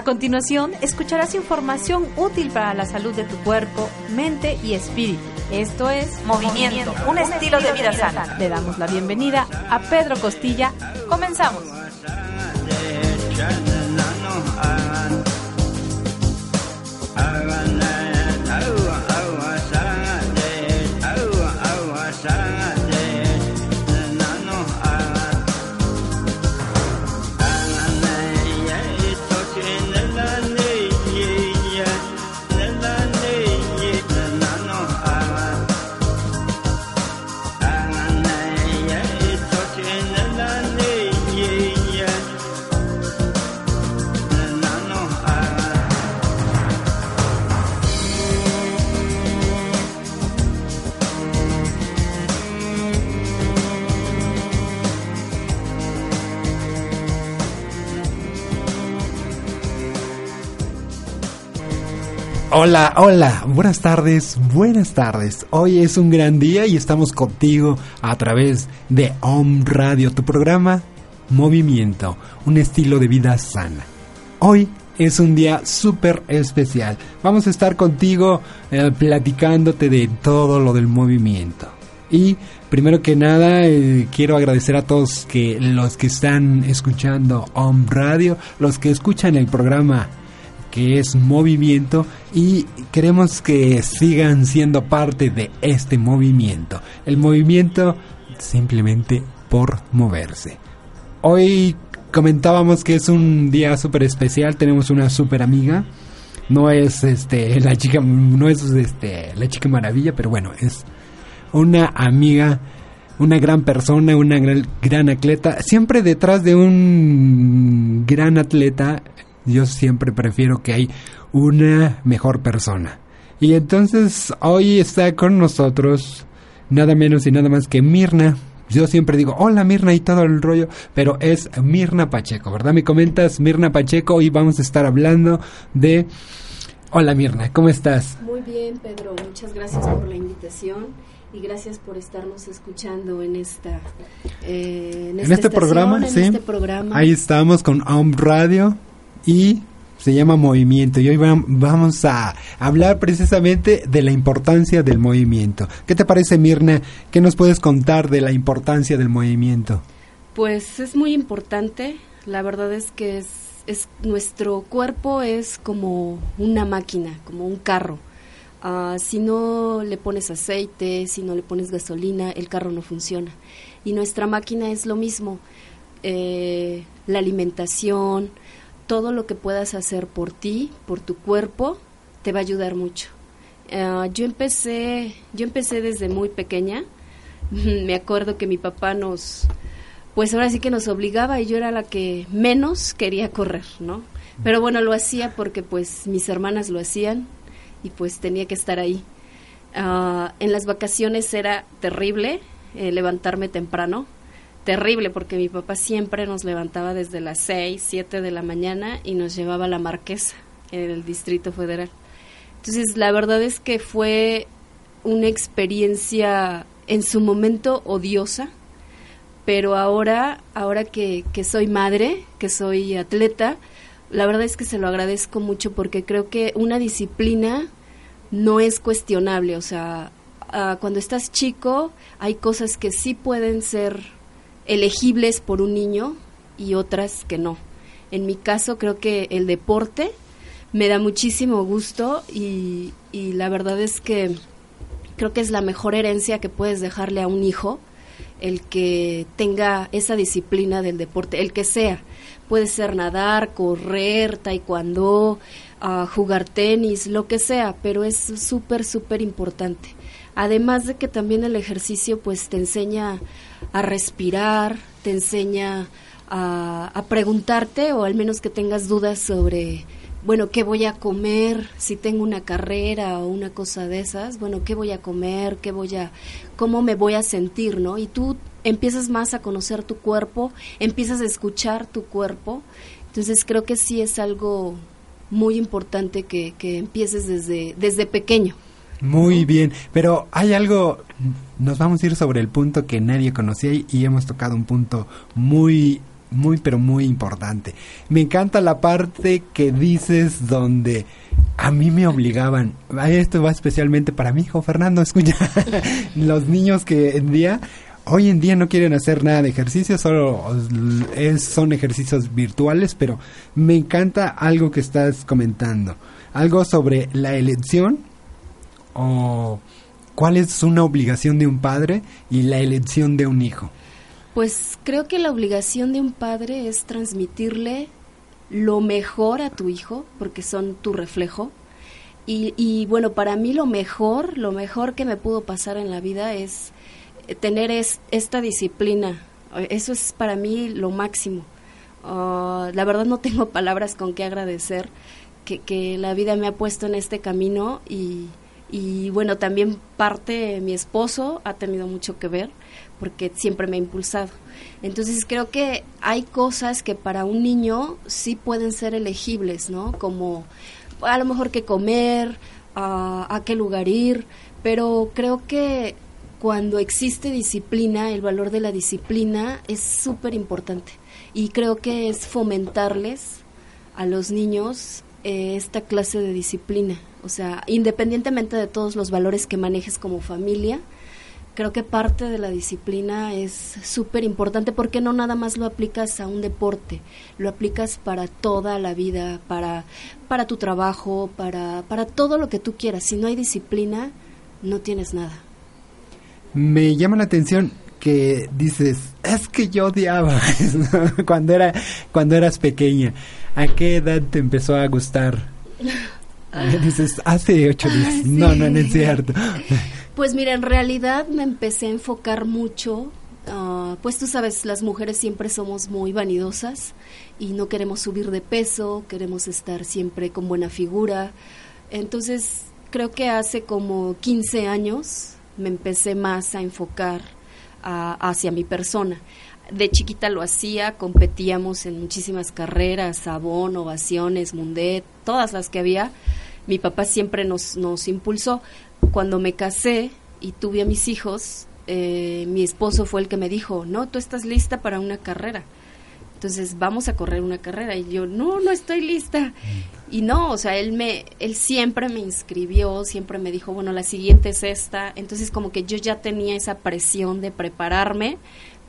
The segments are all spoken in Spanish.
A continuación, escucharás información útil para la salud de tu cuerpo, mente y espíritu. Esto es Movimiento, un estilo de vida sana. Le damos la bienvenida a Pedro Costilla. Comenzamos. Hola, hola, buenas tardes, buenas tardes. Hoy es un gran día y estamos contigo a través de Om Radio, tu programa Movimiento, un estilo de vida sana. Hoy es un día súper especial. Vamos a estar contigo eh, platicándote de todo lo del movimiento. Y primero que nada, eh, quiero agradecer a todos que los que están escuchando Om Radio, los que escuchan el programa que es movimiento y queremos que sigan siendo parte de este movimiento. El movimiento simplemente por moverse. Hoy comentábamos que es un día súper especial, tenemos una súper amiga. No es este la chica no es este la chica maravilla, pero bueno, es una amiga una gran persona, una gran, gran, atleta. Siempre detrás de un gran atleta yo siempre prefiero que hay una mejor persona. Y entonces hoy está con nosotros nada menos y nada más que Mirna. Yo siempre digo, hola Mirna y todo el rollo, pero es Mirna Pacheco, ¿verdad? Me comentas Mirna Pacheco y vamos a estar hablando de... Hola Mirna, ¿cómo estás? Muy bien, Pedro, muchas gracias por la invitación y gracias por estarnos escuchando en esta eh, en, este programa, sí. Este programa. Ahí estamos con Home Radio y se llama movimiento y hoy vamos a hablar precisamente de la importancia del movimiento. ¿Qué te parece Mirna? ¿Qué nos puedes contar de la importancia del movimiento? Pues es muy importante, la verdad es que es, es nuestro cuerpo es como una máquina, como un carro. Uh, si no le pones aceite, si no le pones gasolina, el carro no funciona. Y nuestra máquina es lo mismo. Eh, la alimentación, todo lo que puedas hacer por ti, por tu cuerpo, te va a ayudar mucho. Eh, yo empecé, yo empecé desde muy pequeña. Me acuerdo que mi papá nos, pues ahora sí que nos obligaba y yo era la que menos quería correr, ¿no? Pero bueno, lo hacía porque pues mis hermanas lo hacían y pues tenía que estar ahí. Ah, en las vacaciones era terrible eh, levantarme temprano terrible porque mi papá siempre nos levantaba desde las 6, 7 de la mañana y nos llevaba a la Marquesa en el Distrito Federal. Entonces, la verdad es que fue una experiencia en su momento odiosa, pero ahora, ahora que, que soy madre, que soy atleta, la verdad es que se lo agradezco mucho porque creo que una disciplina no es cuestionable, o sea, ah, cuando estás chico hay cosas que sí pueden ser elegibles por un niño y otras que no. En mi caso creo que el deporte me da muchísimo gusto y, la verdad es que creo que es la mejor herencia que puedes dejarle a un hijo el que tenga esa disciplina del deporte, el que sea. Puede ser nadar, correr, taekwondo, uh, jugar tenis, lo que sea, pero es súper, súper importante. Además de que también el ejercicio pues te enseña a respirar, te enseña a, preguntarte o al menos que tengas dudas sobre bueno, ¿qué voy a comer? Si tengo una carrera o una cosa de esas, bueno, ¿qué voy a comer? ¿Qué voy a, cómo me voy a sentir, no? Y tú empiezas más a conocer tu cuerpo, empiezas a escuchar tu cuerpo. Entonces creo que sí es algo muy importante que, que empieces desde, desde pequeño. Muy bien, pero hay algo, nos vamos a ir sobre el punto que nadie conocía y hemos tocado un punto muy muy pero muy importante. Me encanta la parte que dices donde a mí me obligaban. Esto va especialmente para mi hijo Fernando, escucha. Los niños que en día hoy en día no quieren hacer nada de ejercicio, solo es, son ejercicios virtuales, pero me encanta algo que estás comentando. Algo sobre la elección o cuál es una obligación de un padre y la elección de un hijo. Pues creo que la obligación de un padre es transmitirle lo mejor a tu hijo, porque son tu reflejo. Y, bueno, para mí lo mejor, lo mejor que me pudo pasar en la vida es eh, tener esta disciplina. Eso es para mí lo máximo. Ah, la verdad no tengo palabras con qué agradecer que, que, la vida me ha puesto en este camino y, y bueno, también parte mi esposo ha tenido mucho que ver porque siempre me ha impulsado. Entonces creo que hay cosas que para un niño sí pueden ser elegibles, ¿no? Como a lo mejor qué comer, a qué lugar ir, pero creo que cuando existe disciplina, el valor de la disciplina es súper importante. Y creo que es fomentarles a los niños eh, esta clase de disciplina. O sea, independientemente de todos los valores que manejes como familia, creo que parte de la disciplina es súper importante porque no nada más lo aplicas a un deporte, lo aplicas para toda la vida, para, para tu trabajo, para, para todo lo que tú quieras. Si no hay disciplina, no tienes nada. Me llama la atención que dices, es que yo odiaba cuando, era, cuando eras pequeña. ¿A qué edad te empezó a gustar? Dices, hace ocho días. No, no, no es cierto. Pues mira, en realidad me empecé a enfocar mucho, uh, pues tú sabes, las mujeres siempre somos muy vanidosas y no queremos subir de peso, queremos estar siempre con buena figura. Entonces, creo que hace como 15 años me empecé más a enfocar hacia mi persona. De chiquita lo hacía, competíamos en muchísimas carreras, Sabón, Ovaciones, Mundet, todas las que había. Mi papá siempre nos, nos impulsó, cuando me casé y tuve a mis hijos, eh, mi esposo fue el que me dijo, no, tú estás lista para una carrera. Entonces vamos a correr una carrera y yo no, no estoy lista. Y no, o sea, él me, él siempre me inscribió, siempre me dijo, bueno, la siguiente es esta. Entonces como que yo ya tenía esa presión de prepararme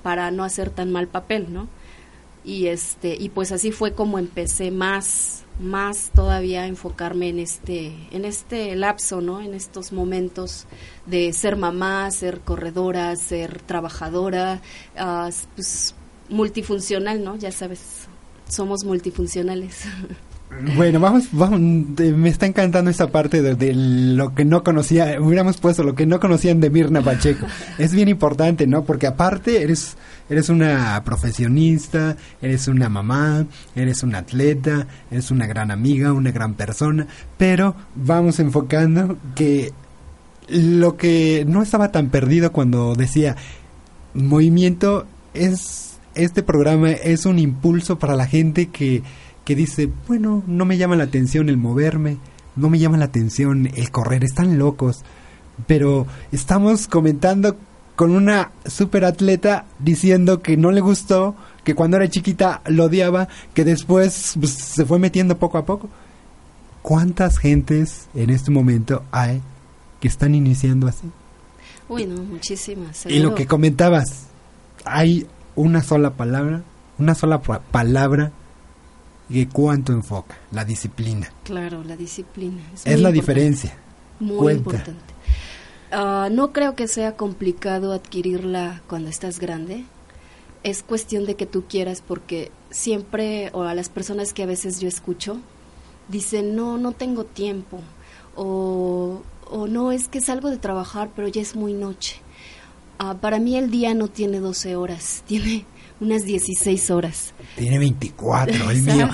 para no hacer tan mal papel, ¿no? Y este, y pues así fue como empecé más más todavía enfocarme en este en este lapso no en estos momentos de ser mamá ser corredora ser trabajadora uh, pues multifuncional no ya sabes somos multifuncionales Bueno, vamos, vamos, me está encantando esa parte de, lo que no conocía, hubiéramos puesto lo que no conocían de Mirna Pacheco. es bien importante, ¿no? Porque aparte eres, eres una profesionista, eres una mamá, eres una atleta, eres una gran amiga, una gran persona, pero vamos enfocando que lo que no estaba tan perdido cuando decía movimiento es, este programa es un impulso para la gente que que dice, bueno, no me llama la atención el moverme, no me llama la atención el correr, están locos. Pero estamos comentando con una super atleta diciendo que no le gustó, que cuando era chiquita lo odiaba, que después pues, se fue metiendo poco a poco. ¿Cuántas gentes en este momento hay que están iniciando así? Uy, no, muchísimas. Y lo que comentabas, hay una sola palabra, una sola palabra ¿Y cuánto enfoca? La disciplina. Claro, la disciplina. Es, la diferencia. Muy importante. Ah, no creo que sea complicado adquirirla cuando estás grande. Es cuestión de que tú quieras porque siempre, o a las personas que a veces yo escucho, dicen, no, no tengo tiempo. O, o no, es que salgo de trabajar, pero ya es muy noche. Ah, para mí el día no tiene 12 horas, tiene unas 16 horas. Tiene 24, el mío.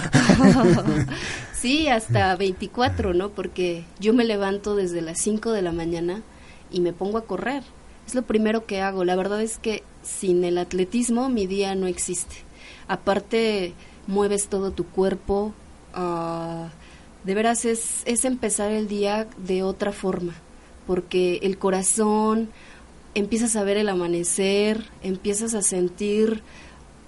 sí, hasta 24, ¿no? Porque yo me levanto desde las 5 de la mañana y me pongo a correr. Es lo primero que hago. La verdad es que sin el atletismo mi día no existe. Aparte, mueves todo tu cuerpo. Uh, de veras es, es empezar el día de otra forma, porque el corazón, empiezas a ver el amanecer, empiezas a sentir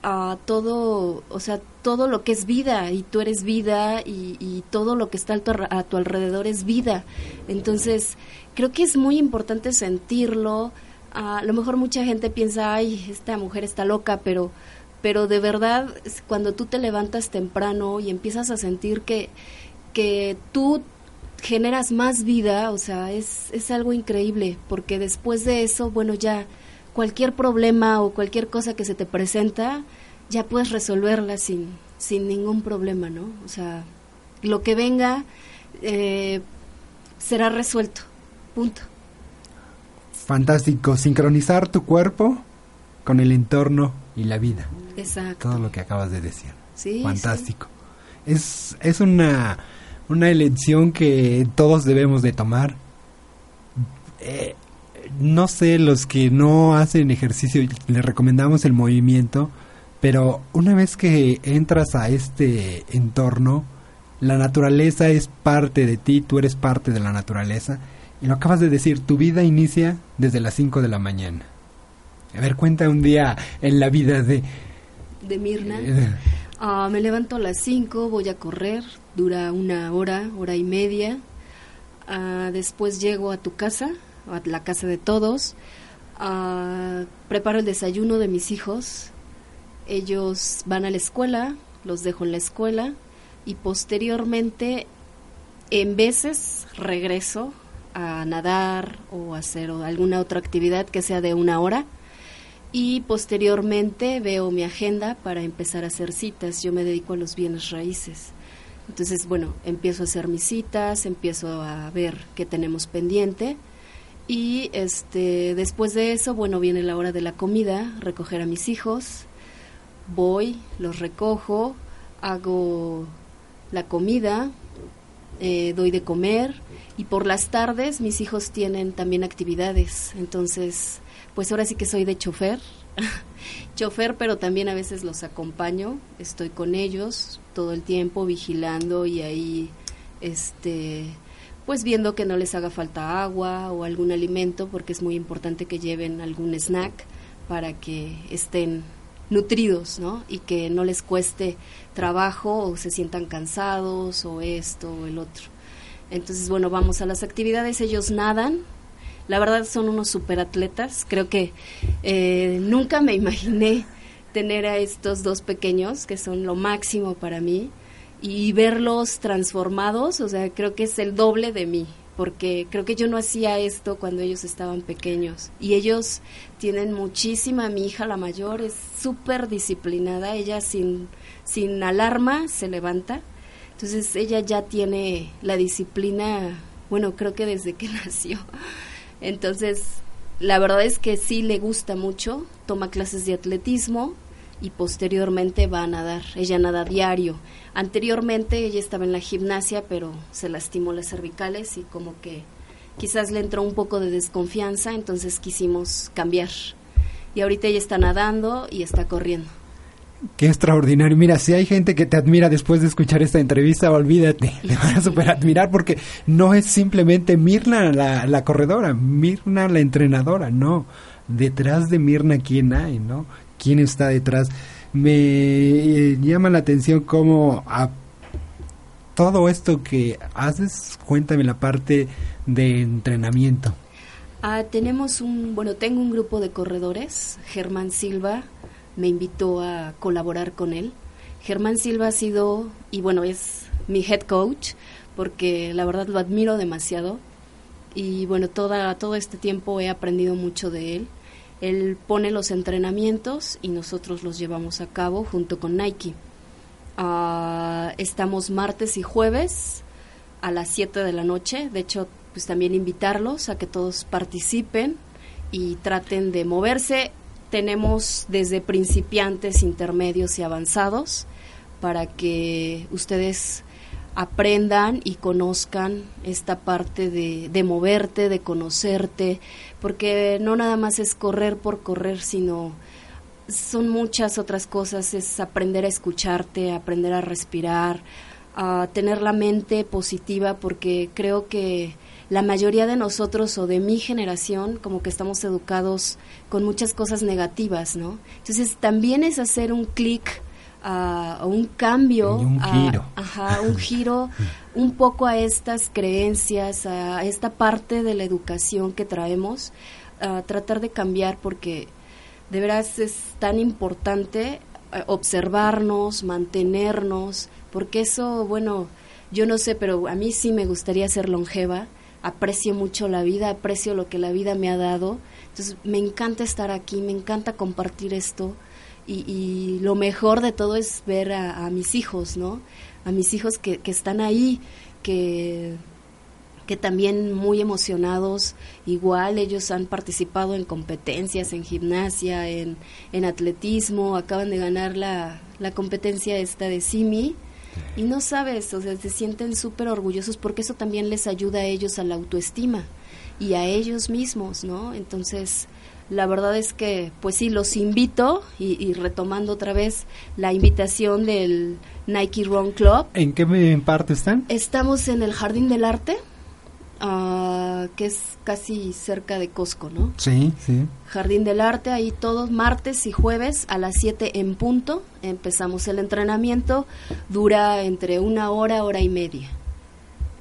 a todo, o sea, todo lo que es vida y tú eres vida y, todo lo que está a tu, a tu, alrededor es vida. Entonces, creo que es muy importante sentirlo. a lo mejor mucha gente piensa, ay, esta mujer está loca, pero, pero de verdad, cuando tú te levantas temprano y empiezas a sentir que, que tú generas más vida, o sea, es, es algo increíble, porque después de eso, bueno, ya cualquier problema o cualquier cosa que se te presenta, ya puedes resolverla sin, sin ningún problema, ¿no? O sea, lo que venga eh, será resuelto, punto. Fantástico, sincronizar tu cuerpo con el entorno y la vida. Exacto. Todo lo que acabas de decir. Sí. Fantástico. Es, es una, una elección que todos debemos de tomar. Eh, no sé, los que no hacen ejercicio, les recomendamos el movimiento, pero una vez que entras a este entorno, la naturaleza es parte de ti, tú eres parte de la naturaleza. Y lo acabas de decir, tu vida inicia desde las 5 de la mañana. A ver, cuenta un día en la vida de... De Mirna. Eh, ah, me levanto a las 5, voy a correr, dura una hora, hora y media. Ah, después llego a tu casa, a la casa de todos, uh, preparo el desayuno de mis hijos, ellos van a la escuela, los dejo en la escuela y posteriormente en veces regreso a nadar o hacer alguna otra actividad que sea de una hora y posteriormente veo mi agenda para empezar a hacer citas. Yo me dedico a los bienes raíces. Entonces, bueno, empiezo a hacer mis citas, empiezo a ver qué tenemos pendiente y este, después de eso, bueno, viene la hora de la comida, recoger a mis hijos, voy, los recojo, hago la comida, eh, doy de comer. Y por las tardes mis hijos tienen también actividades. Entonces, pues ahora sí que soy de chofer, chofer, pero también a veces los acompaño, estoy con ellos todo el tiempo vigilando y ahí, este, pues viendo que no les haga falta agua o algún alimento, porque es muy importante que lleven algún snack para que estén nutridos, ¿no? Y que no les cueste trabajo o se sientan cansados o esto o el otro. Entonces, bueno, vamos a las actividades. Ellos nadan. La verdad son unos superatletas. Creo que eh, nunca me imaginé tener a estos dos pequeños, que son lo máximo para mí y verlos transformados, o sea, creo que es el doble de mí, porque creo que yo no hacía esto cuando ellos estaban pequeños. Y ellos tienen muchísima, mi hija la mayor es súper disciplinada, ella sin, sin alarma se levanta, entonces ella ya tiene la disciplina, bueno, creo que desde que nació. Entonces, la verdad es que sí le gusta mucho, toma clases de atletismo, y posteriormente va a nadar. Ella nada diario. Anteriormente ella estaba en la gimnasia, pero se lastimó las cervicales y como que quizás le entró un poco de desconfianza, entonces quisimos cambiar. Y ahorita ella está nadando y está corriendo. Qué extraordinario. Mira, si hay gente que te admira después de escuchar esta entrevista, olvídate, te van a super admirar porque no es simplemente Mirna la, la corredora, Mirna la entrenadora, no. Detrás de Mirna, ¿quién hay, no? Quién está detrás. Me eh, llama la atención cómo a todo esto que haces, cuéntame la parte de entrenamiento. Ah, tenemos un, bueno, tengo un grupo de corredores. Germán Silva me invitó a colaborar con él. Germán Silva ha sido, y bueno, es mi head coach, porque la verdad lo admiro demasiado. Y bueno, toda, todo este tiempo he aprendido mucho de él. Él pone los entrenamientos y nosotros los llevamos a cabo junto con Nike. Ah, estamos martes y jueves a las 7 de la noche. De hecho, pues también invitarlos a que todos participen y traten de moverse. Tenemos desde principiantes, intermedios y avanzados para que ustedes aprendan y conozcan esta parte de, de, moverte, de conocerte, porque no nada más es correr por correr, sino son muchas otras cosas, es aprender a escucharte, aprender a respirar, a tener la mente positiva, porque creo que la mayoría de nosotros o de mi generación como que estamos educados con muchas cosas negativas, ¿no? Entonces también es hacer un clic a, un cambio, un giro. ajá, un giro un poco a estas creencias, a esta parte de la educación que traemos, a tratar de cambiar porque de veras es tan importante eh, observarnos, mantenernos, porque eso, bueno, yo no sé, pero a mí sí me gustaría ser longeva, aprecio mucho la vida, aprecio lo que la vida me ha dado, entonces me encanta estar aquí, me encanta compartir esto, y, lo mejor de todo es ver a, mis hijos, ¿no? A mis hijos que, que están ahí, que, que también muy emocionados, igual ellos han participado en competencias, en gimnasia, en, en atletismo, acaban de ganar la, la competencia esta de Simi. Y no sabes, o sea, se sienten súper orgullosos porque eso también les ayuda a ellos a la autoestima y a ellos mismos, ¿no? Entonces, la verdad es que, pues sí, los invito y, retomando otra vez la invitación del Nike Run Club. ¿En qué parte están? Estamos en el Jardín del Arte, uh, que es casi cerca de Costco, ¿no? Sí, sí. Jardín del Arte, ahí todos martes y jueves a las 7 en punto. Empezamos el entrenamiento, dura entre una hora, hora y media.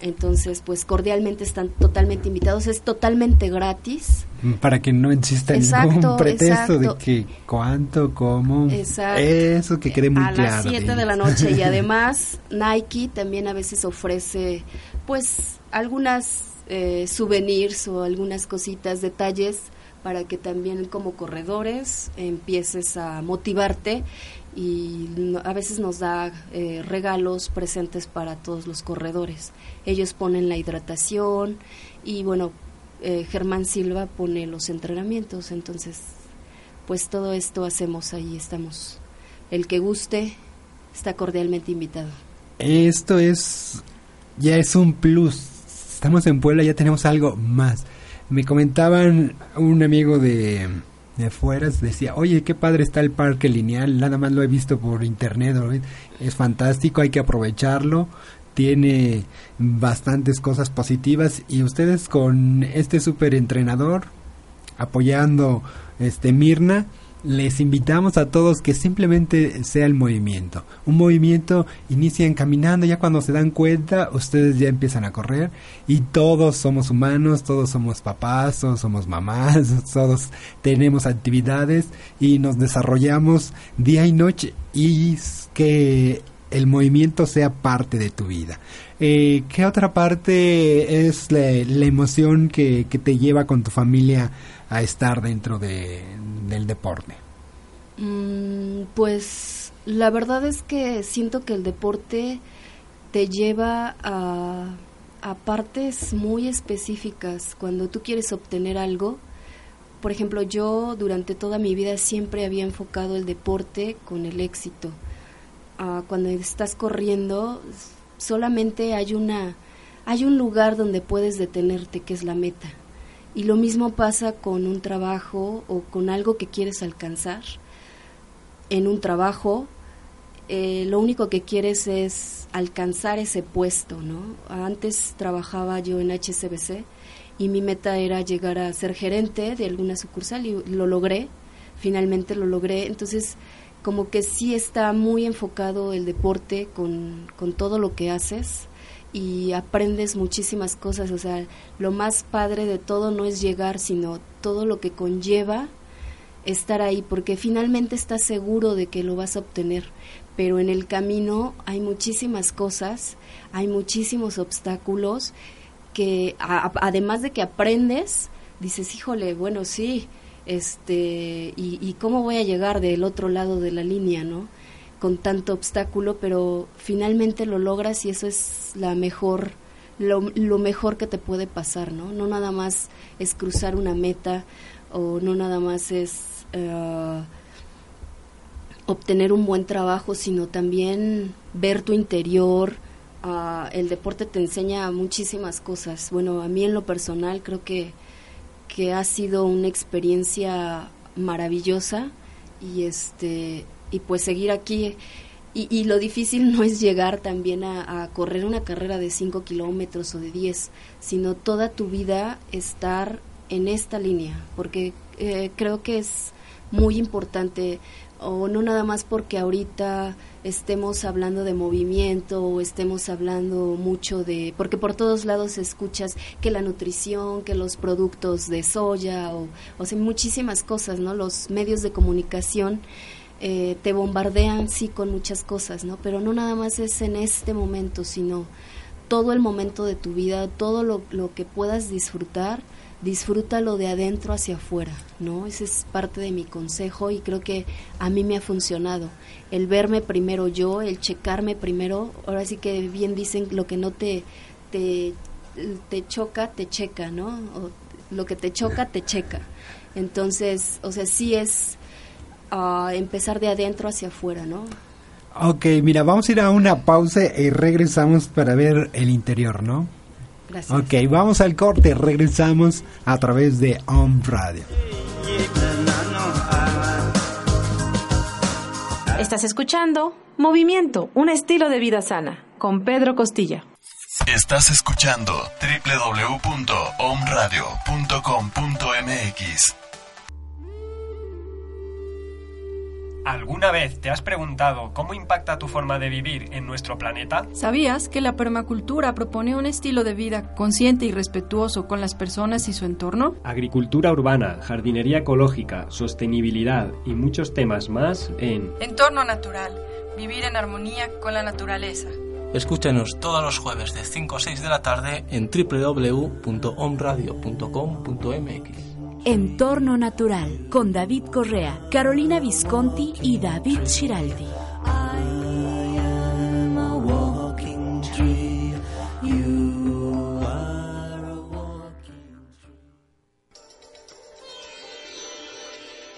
Entonces, pues cordialmente están totalmente invitados, es totalmente gratis. Para que no exista ningún pretexto de que cuánto, cómo, eso que quede muy a claro. A las 7 de la noche y además Nike también a veces ofrece pues algunas eh, souvenirs o algunas cositas, detalles para que también como corredores empieces a motivarte y a veces nos da eh, regalos presentes para todos los corredores. Ellos ponen la hidratación y bueno, eh, Germán Silva pone los entrenamientos, entonces pues todo esto hacemos ahí, estamos. El que guste está cordialmente invitado. Esto es, ya es un plus. Estamos en Puebla, ya tenemos algo más. Me comentaban un amigo de, de afuera decía, oye, qué padre está el parque lineal, nada más lo he visto por internet, es fantástico, hay que aprovecharlo, tiene bastantes cosas positivas y ustedes con este super entrenador apoyando este Mirna, les invitamos a todos que simplemente sea el movimiento. Un movimiento inician caminando, ya cuando se dan cuenta, ustedes ya empiezan a correr y todos somos humanos, todos somos papás, todos somos mamás, todos tenemos actividades y nos desarrollamos día y noche y que el movimiento sea parte de tu vida. Eh, ¿Qué otra parte es la, emoción que, te lleva con tu familia a estar dentro de, del deporte? Mm, pues la verdad es que siento que el deporte te lleva a, a partes muy específicas. Cuando tú quieres obtener algo, por ejemplo, yo durante toda mi vida siempre había enfocado el deporte con el éxito. Ah, cuando estás corriendo, solamente hay una hay un lugar donde puedes detenerte, que es la meta. Y lo mismo pasa con un trabajo o con algo que quieres alcanzar. En un trabajo, eh, lo único que quieres es alcanzar ese puesto, ¿no? Antes trabajaba yo en HCBC y mi meta era llegar a ser gerente de alguna sucursal y lo logré, finalmente lo logré. Entonces, como que sí está muy enfocado el deporte con, con todo lo que haces y aprendes muchísimas cosas. O sea, lo más padre de todo no es llegar, sino todo lo que conlleva estar ahí, porque finalmente estás seguro de que lo vas a obtener. Pero en el camino hay muchísimas cosas, hay muchísimos obstáculos que además de que aprendes, dices, híjole, bueno, sí, este, y, y cómo voy a llegar del otro lado de la línea, ¿no? con tanto obstáculo, pero finalmente lo logras y eso es la mejor lo, mejor que te puede pasar, ¿no? No nada más es cruzar una meta o no nada más es eh, obtener un buen trabajo, sino también ver tu interior. Ah, el deporte te enseña muchísimas cosas. Bueno, a mí en lo personal creo que, que ha sido una experiencia maravillosa y este y pues seguir aquí. Y, lo difícil no es llegar también a, correr una carrera de 5 kilómetros o de 10, sino toda tu vida estar en esta línea, porque eh, creo que es muy importante, o no nada más porque ahorita estemos hablando de movimiento o estemos hablando mucho de, porque por todos lados escuchas que la nutrición, que los productos de soya, o, o sea, muchísimas cosas, ¿no? Los medios de comunicación eh, te bombardean, sí, con muchas cosas, ¿no? Pero no nada más es en este momento, sino todo el momento de tu vida, todo lo, lo que puedas disfrutar, disfrútalo de adentro hacia afuera, ¿no? Ese es parte de mi consejo y creo que a mí me ha funcionado. El verme primero yo, el checarme primero, ahora sí que bien dicen, lo que no te, te, te choca, te checa, ¿no? O lo que te choca, te checa. Entonces, o sea, sí es a empezar de adentro hacia afuera, ¿no? Ok, mira, vamos a ir a una pausa y regresamos para ver el interior, ¿no? Gracias. Ok, vamos al corte, regresamos a través de Home Radio. Estás escuchando Movimiento, un estilo de vida sana, con Pedro Costilla. Estás escuchando www.omradio.com.mx ¿Alguna vez te has preguntado cómo impacta tu forma de vivir en nuestro planeta? ¿Sabías que la permacultura propone un estilo de vida consciente y respetuoso con las personas y su entorno? Agricultura urbana, jardinería ecológica, sostenibilidad y muchos temas más en Entorno natural, vivir en armonía con la naturaleza. Escúchanos todos los jueves de 5 a 6 de la tarde en www.omradio.com.mx. Entorno Natural con David Correa, Carolina Visconti y David Giraldi.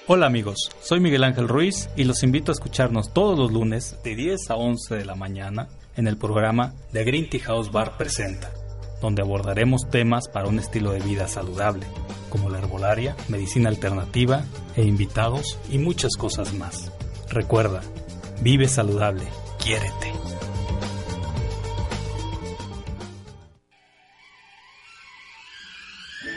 Hola amigos, soy Miguel Ángel Ruiz y los invito a escucharnos todos los lunes de 10 a 11 de la mañana en el programa The Green Tea House Bar Presenta donde abordaremos temas para un estilo de vida saludable, como la herbolaria, medicina alternativa e invitados y muchas cosas más. Recuerda, vive saludable, quiérete.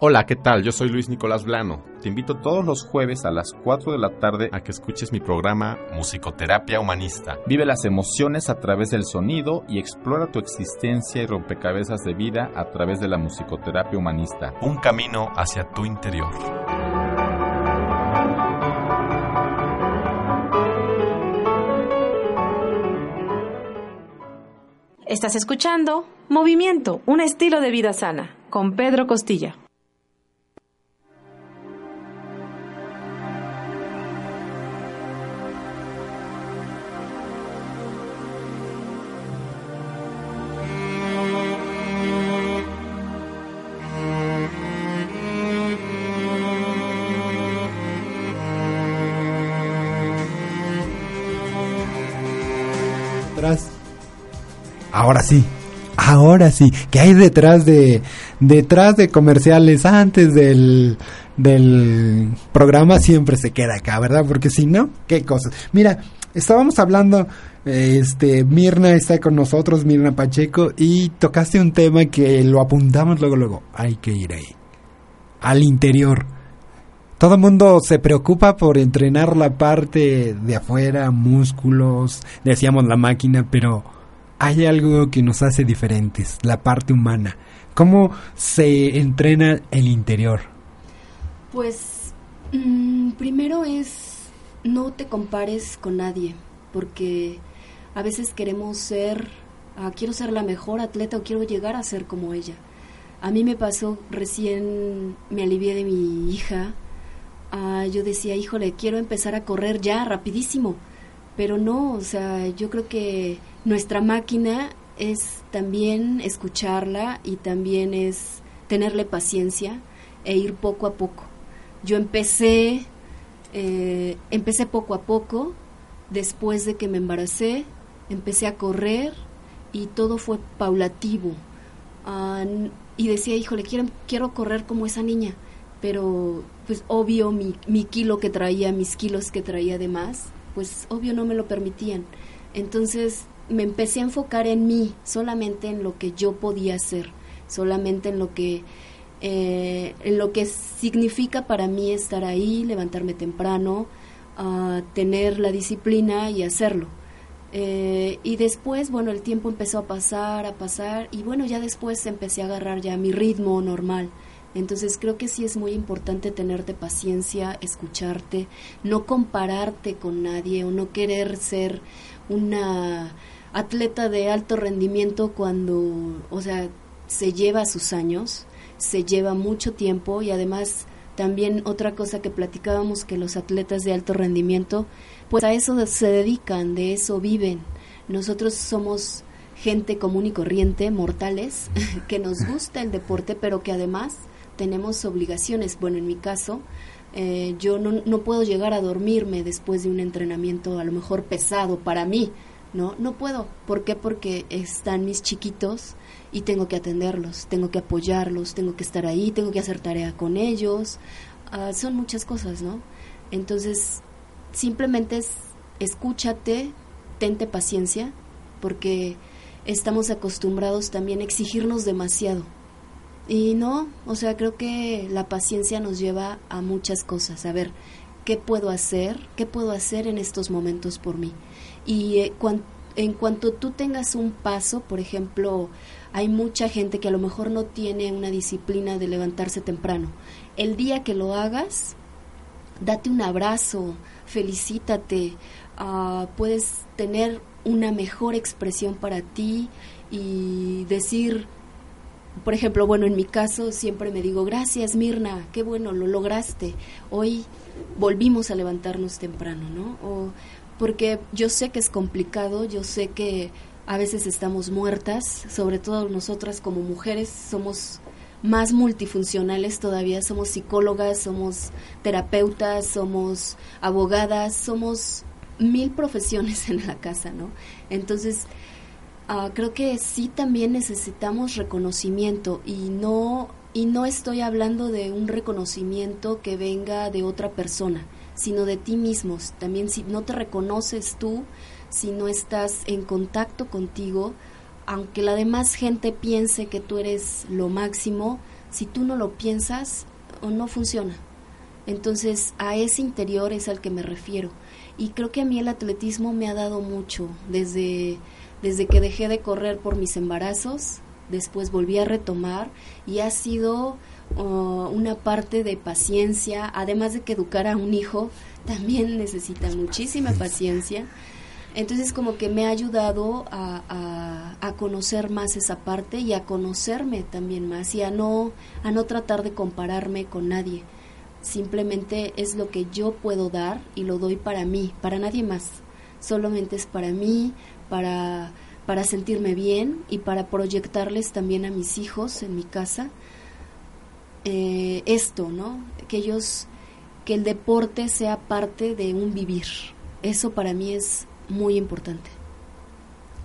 Hola, ¿qué tal? Yo soy Luis Nicolás Blano. Te invito todos los jueves a las 4 de la tarde a que escuches mi programa Musicoterapia Humanista. Vive las emociones a través del sonido y explora tu existencia y rompecabezas de vida a través de la musicoterapia humanista. Un camino hacia tu interior. Estás escuchando Movimiento, un estilo de vida sana, con Pedro Costilla. Ahora sí, Ahora sí, ¿qué hay detrás de detrás de comerciales antes del del programa siempre se queda acá, ¿verdad? Porque si no, qué cosas. Mira, estábamos hablando este Mirna está con nosotros, Mirna Pacheco y tocaste un tema que lo apuntamos luego luego, hay que ir ahí. Al interior. Todo el mundo se preocupa por entrenar la parte de afuera, músculos, decíamos la máquina, pero hay algo que nos hace diferentes, la parte humana. ¿Cómo se entrena el interior? Pues mm, primero es no te compares con nadie, porque a veces queremos ser, ah, quiero ser la mejor atleta o quiero llegar a ser como ella. A mí me pasó recién, me alivié de mi hija, ah, yo decía, híjole, quiero empezar a correr ya, rapidísimo, pero no, o sea, yo creo que nuestra máquina es también escucharla y también es tenerle paciencia e ir poco a poco. Yo empecé, eh, empecé poco a poco, después de que me embaracé, empecé a correr y todo fue paulativo. Ah, y decía, híjole, quiero, quiero correr como esa niña, pero pues obvio mi, mi kilo que traía, mis kilos que traía de más, pues obvio no me lo permitían. Entonces me empecé a enfocar en mí, solamente en lo que yo podía hacer, solamente en lo que eh, en lo que significa para mí estar ahí, levantarme temprano, uh, tener la disciplina y hacerlo. Eh, y después, bueno, el tiempo empezó a pasar, a pasar, y bueno, ya después empecé a agarrar ya mi ritmo normal. Entonces creo que sí es muy importante tenerte paciencia, escucharte, no compararte con nadie o no querer ser una atleta de alto rendimiento cuando, o sea, se lleva sus años, se lleva mucho tiempo y además también otra cosa que platicábamos que los atletas de alto rendimiento pues a eso se dedican, de eso viven. Nosotros somos gente común y corriente, mortales, que nos gusta el deporte, pero que además tenemos obligaciones. Bueno, en mi caso, eh, yo no, no puedo llegar a dormirme después de un entrenamiento a lo mejor pesado para mí, ¿no? No puedo. ¿Por qué? Porque están mis chiquitos y tengo que atenderlos, tengo que apoyarlos, tengo que estar ahí, tengo que hacer tarea con ellos. Ah, son muchas cosas, ¿no? Entonces, simplemente es, escúchate, tente paciencia, porque estamos acostumbrados también a exigirnos demasiado. Y no, o sea, creo que la paciencia nos lleva a muchas cosas. A ver, ¿qué puedo hacer? ¿Qué puedo hacer en estos momentos por mí? Y eh, en cuanto tú tengas un paso, por ejemplo, hay mucha gente que a lo mejor no tiene una disciplina de levantarse temprano. El día que lo hagas, date un abrazo, felicítate, uh, puedes tener una mejor expresión para ti y decir, por ejemplo, bueno, en mi caso siempre me digo, gracias Mirna, qué bueno, lo lograste. Hoy volvimos a levantarnos temprano, ¿no? O, porque yo sé que es complicado, yo sé que a veces estamos muertas, sobre todo nosotras como mujeres somos más multifuncionales todavía, somos psicólogas, somos terapeutas, somos abogadas, somos mil profesiones en la casa, ¿no? Entonces, uh, creo que sí también necesitamos reconocimiento y no, y no estoy hablando de un reconocimiento que venga de otra persona, sino de ti mismos. También si no te reconoces tú, si no estás en contacto contigo, aunque la demás gente piense que tú eres lo máximo, si tú no lo piensas, no funciona. Entonces, a ese interior es al que me refiero. Y creo que a mí el atletismo me ha dado mucho, desde, desde que dejé de correr por mis embarazos, después volví a retomar y ha sido uh, una parte de paciencia, además de que educar a un hijo también necesita muchísima paciencia. Entonces como que me ha ayudado a, a, conocer más esa parte y a conocerme también más y a no, a no tratar de compararme con nadie. Simplemente es lo que yo puedo dar y lo doy para mí, para nadie más. Solamente es para mí, para, para sentirme bien y para proyectarles también a mis hijos en mi casa eh, esto, ¿no? Que ellos, que el deporte sea parte de un vivir. Eso para mí es muy importante.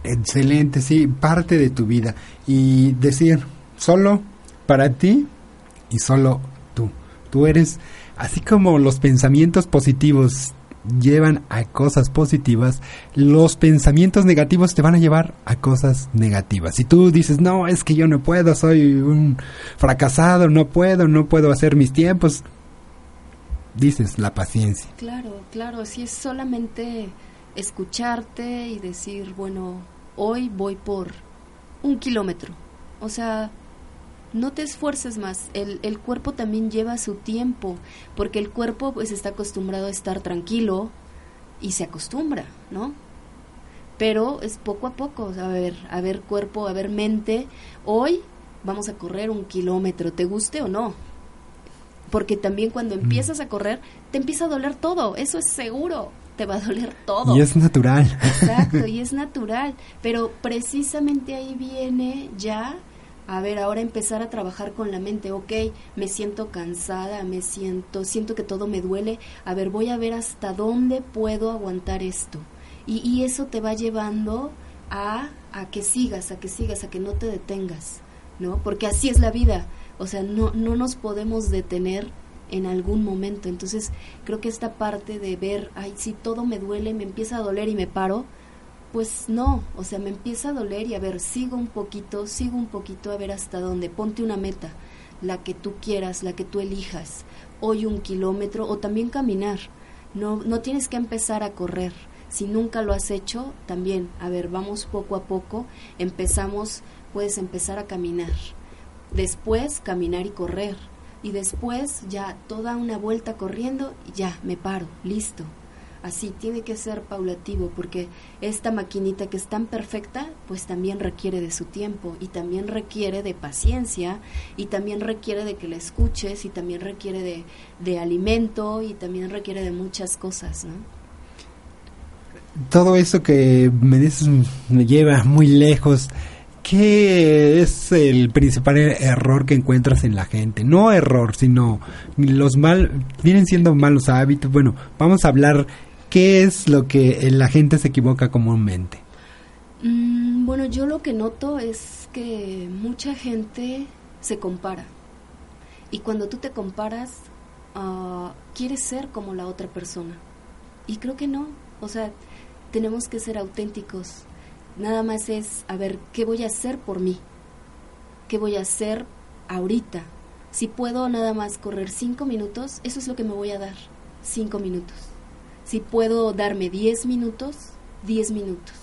Excelente, sí, parte de tu vida. Y decir, solo para ti y solo tú. Tú eres, así como los pensamientos positivos llevan a cosas positivas, los pensamientos negativos te van a llevar a cosas negativas. Si tú dices, no, es que yo no puedo, soy un fracasado, no puedo, no puedo hacer mis tiempos, dices la paciencia. Claro, claro, si es solamente escucharte y decir, bueno, hoy voy por un kilómetro. O sea, no te esfuerces más. El, el, cuerpo también lleva su tiempo, porque el cuerpo pues está acostumbrado a estar tranquilo y se acostumbra, ¿no? Pero es poco a poco, a ver, a ver cuerpo, a ver mente. Hoy vamos a correr un kilómetro, ¿te guste o no? Porque también cuando empiezas a correr, te empieza a doler todo, eso es seguro te va a doler todo. Y es natural. Exacto, y es natural. Pero precisamente ahí viene ya, a ver, ahora empezar a trabajar con la mente. Ok, me siento cansada, me siento, siento que todo me duele. A ver, voy a ver hasta dónde puedo aguantar esto. Y, y eso te va llevando a, a que sigas, a que sigas, a que no te detengas, ¿no? Porque así es la vida. O sea, no, no nos podemos detener en algún momento. Entonces, creo que esta parte de ver, ay, si todo me duele, me empieza a doler y me paro, pues no, o sea, me empieza a doler y a ver, sigo un poquito, sigo un poquito a ver hasta dónde, ponte una meta, la que tú quieras, la que tú elijas, hoy un kilómetro o también caminar, no, no tienes que empezar a correr, si nunca lo has hecho, también, a ver, vamos poco a poco, empezamos, puedes empezar a caminar, después caminar y correr, y después ya toda una vuelta corriendo y ya me paro, listo. Así tiene que ser paulativo porque esta maquinita que es tan perfecta, pues también requiere de su tiempo y también requiere de paciencia y también requiere de que la escuches y también requiere de, de alimento y también requiere de muchas cosas, ¿no? Todo eso que me dices me lleva muy lejos ¿Qué es el principal error que encuentras en la gente? No error, sino los mal, vienen siendo malos hábitos. Bueno, vamos a hablar qué es lo que la gente se equivoca comúnmente. Mm, bueno, yo lo que noto es que mucha gente se compara. Y cuando tú te comparas, uh, quieres ser como la otra persona. Y creo que no. O sea, tenemos que ser auténticos Nada más es, a ver, ¿qué voy a hacer por mí? ¿Qué voy a hacer ahorita? Si puedo nada más correr cinco minutos, eso es lo que me voy a dar, cinco minutos. Si puedo darme diez minutos, diez minutos.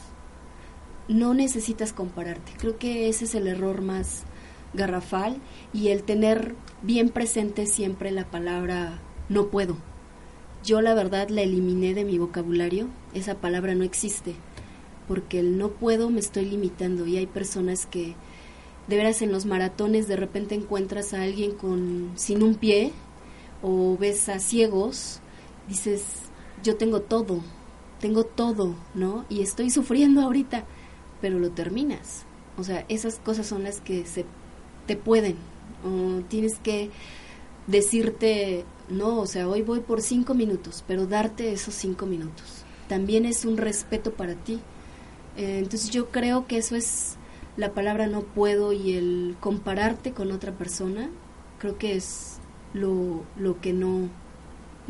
No necesitas compararte. Creo que ese es el error más garrafal y el tener bien presente siempre la palabra no puedo. Yo la verdad la eliminé de mi vocabulario, esa palabra no existe porque el no puedo me estoy limitando y hay personas que de veras en los maratones de repente encuentras a alguien con sin un pie o ves a ciegos, dices, yo tengo todo, tengo todo, ¿no? Y estoy sufriendo ahorita, pero lo terminas. O sea, esas cosas son las que se te pueden. Tienes que decirte, no, o sea, hoy voy por cinco minutos, pero darte esos cinco minutos. También es un respeto para ti eh, entonces yo creo que eso es la palabra no puedo y el compararte con otra persona, creo que es lo, lo que no,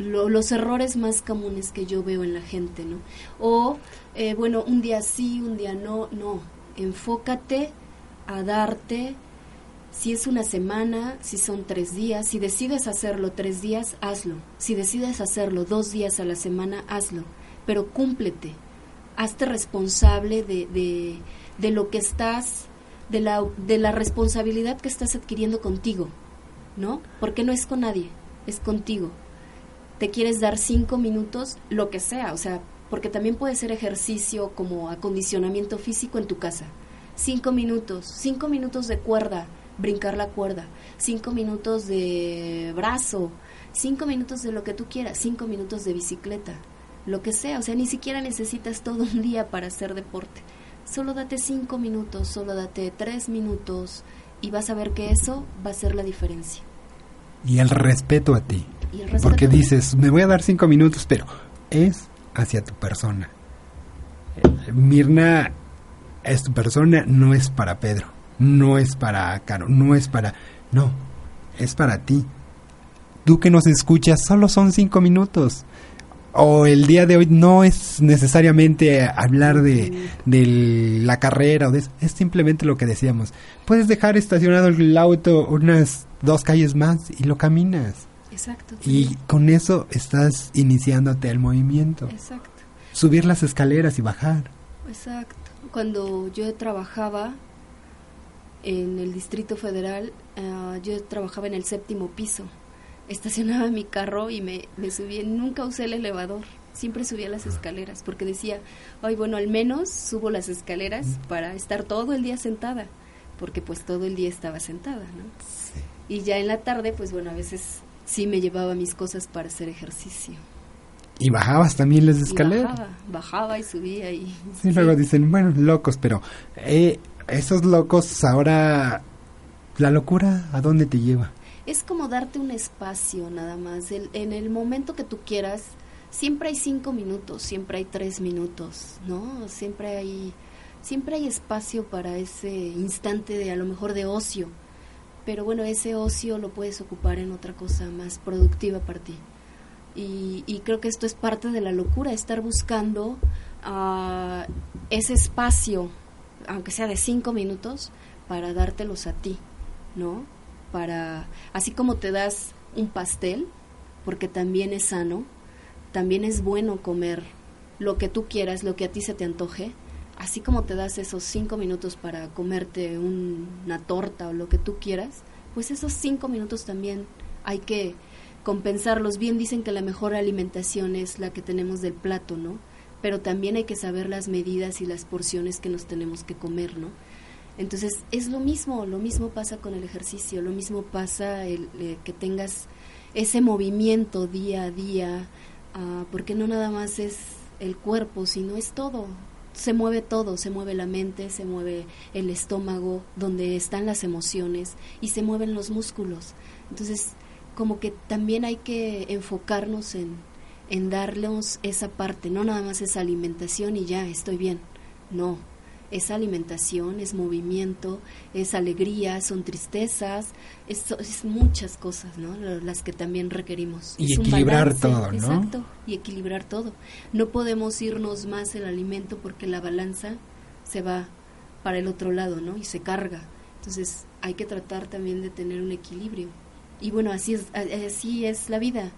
los errores más comunes que yo veo en la gente, ¿no? O, eh, bueno, un día sí, un día no, no, enfócate a darte, si es una semana, si son tres días, si decides hacerlo tres días, hazlo, si decides hacerlo dos días a la semana, hazlo, pero cúmplete, hazte responsable de, de, de lo que estás, de la, de la responsabilidad que estás adquiriendo contigo, ¿no? Porque no es con nadie, es contigo. Te quieres dar cinco minutos, lo que sea, o sea, porque también puede ser ejercicio como acondicionamiento físico en tu casa. Cinco minutos, cinco minutos de cuerda, brincar la cuerda, cinco minutos de brazo, cinco minutos de lo que tú quieras, cinco minutos de bicicleta, lo que sea, o sea, ni siquiera necesitas todo un día para hacer deporte. Solo date cinco minutos, solo date tres minutos y vas a ver que eso va a ser la diferencia. Y el respeto a ti. Porque dices, me voy a dar cinco minutos, pero es hacia tu persona. Mirna es tu persona, no es para Pedro, no es para Caro, no es para... No, es para ti. Tú que nos escuchas, solo son cinco minutos. O el día de hoy no es necesariamente hablar de, de la carrera, o de, es simplemente lo que decíamos. Puedes dejar estacionado el auto unas dos calles más y lo caminas. Exacto. Y con eso estás iniciándote el movimiento. Exacto. Subir las escaleras y bajar. Exacto. Cuando yo trabajaba en el Distrito Federal, uh, yo trabajaba en el séptimo piso. Estacionaba mi carro y me, me subí. Nunca usé el elevador. Siempre subía las escaleras porque decía, ay, bueno, al menos subo las escaleras para estar todo el día sentada. Porque pues todo el día estaba sentada, ¿no? Sí. Y ya en la tarde, pues bueno, a veces sí me llevaba mis cosas para hacer ejercicio. Y bajabas también las escaleras. bajaba, bajaba y subía y... Sí, sí, luego dicen, bueno, locos, pero eh, esos locos ahora, la locura, ¿a dónde te lleva? Es como darte un espacio nada más. El, en el momento que tú quieras, siempre hay cinco minutos, siempre hay tres minutos, ¿no? Siempre hay, siempre hay espacio para ese instante de a lo mejor de ocio. Pero bueno, ese ocio lo puedes ocupar en otra cosa más productiva para ti. Y, y creo que esto es parte de la locura, estar buscando uh, ese espacio, aunque sea de cinco minutos, para dártelos a ti, ¿no? Para, así como te das un pastel, porque también es sano, también es bueno comer lo que tú quieras, lo que a ti se te antoje, así como te das esos cinco minutos para comerte un, una torta o lo que tú quieras, pues esos cinco minutos también hay que compensarlos. Bien dicen que la mejor alimentación es la que tenemos del plato, ¿no? Pero también hay que saber las medidas y las porciones que nos tenemos que comer, ¿no? Entonces es lo mismo, lo mismo pasa con el ejercicio, lo mismo pasa el, eh, que tengas ese movimiento día a día, uh, porque no nada más es el cuerpo, sino es todo. Se mueve todo, se mueve la mente, se mueve el estómago, donde están las emociones, y se mueven los músculos. Entonces, como que también hay que enfocarnos en, en darles esa parte, no nada más esa alimentación y ya, estoy bien. No, es alimentación, es movimiento, es alegría, son tristezas, es, es muchas cosas, ¿no? Las que también requerimos. Y es equilibrar todo, ¿no? Exacto, y equilibrar todo. No podemos irnos más el alimento porque la balanza se va para el otro lado, ¿no? Y se carga. Entonces hay que tratar también de tener un equilibrio. Y bueno, así es, así es la vida.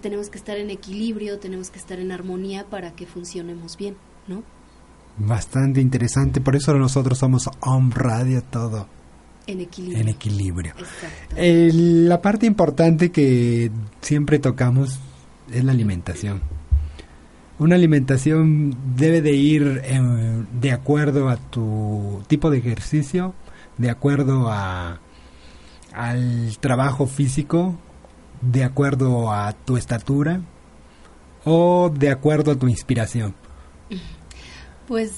Tenemos que estar en equilibrio, tenemos que estar en armonía para que funcionemos bien, ¿no? Bastante interesante, por eso nosotros somos Home Radio todo. En equilibrio. En equilibrio. El, la parte importante que siempre tocamos es la alimentación. Una alimentación debe de ir eh, de acuerdo a tu tipo de ejercicio, de acuerdo a al trabajo físico, de acuerdo a tu estatura o de acuerdo a tu inspiración. Pues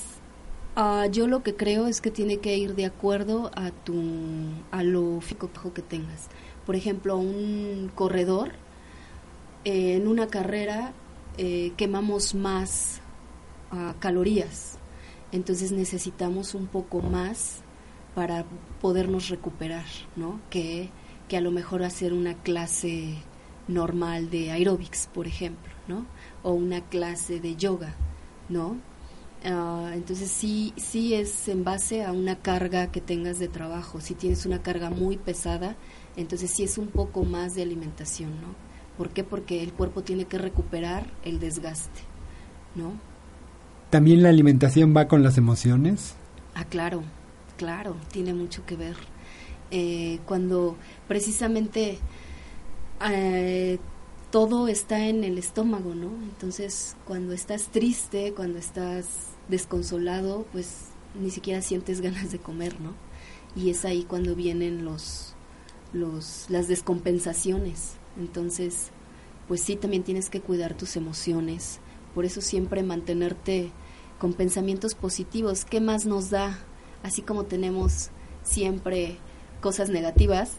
uh, yo lo que creo es que tiene que ir de acuerdo a tu a lo físico que tengas. Por ejemplo, un corredor eh, en una carrera eh, quemamos más uh, calorías, entonces necesitamos un poco más para podernos recuperar, ¿no? Que, que a lo mejor hacer una clase normal de aeróbics, por ejemplo, ¿no? O una clase de yoga, ¿no? Uh, entonces sí, sí es en base a una carga que tengas de trabajo. Si tienes una carga muy pesada, entonces sí es un poco más de alimentación, ¿no? ¿Por qué? Porque el cuerpo tiene que recuperar el desgaste, ¿no? ¿También la alimentación va con las emociones? Ah, claro, claro, tiene mucho que ver. Eh, cuando precisamente eh, todo está en el estómago, ¿no? Entonces, cuando estás triste, cuando estás desconsolado, pues ni siquiera sientes ganas de comer, ¿no? Y es ahí cuando vienen los, los las descompensaciones. Entonces, pues sí, también tienes que cuidar tus emociones. Por eso siempre mantenerte con pensamientos positivos. ¿Qué más nos da? Así como tenemos siempre cosas negativas,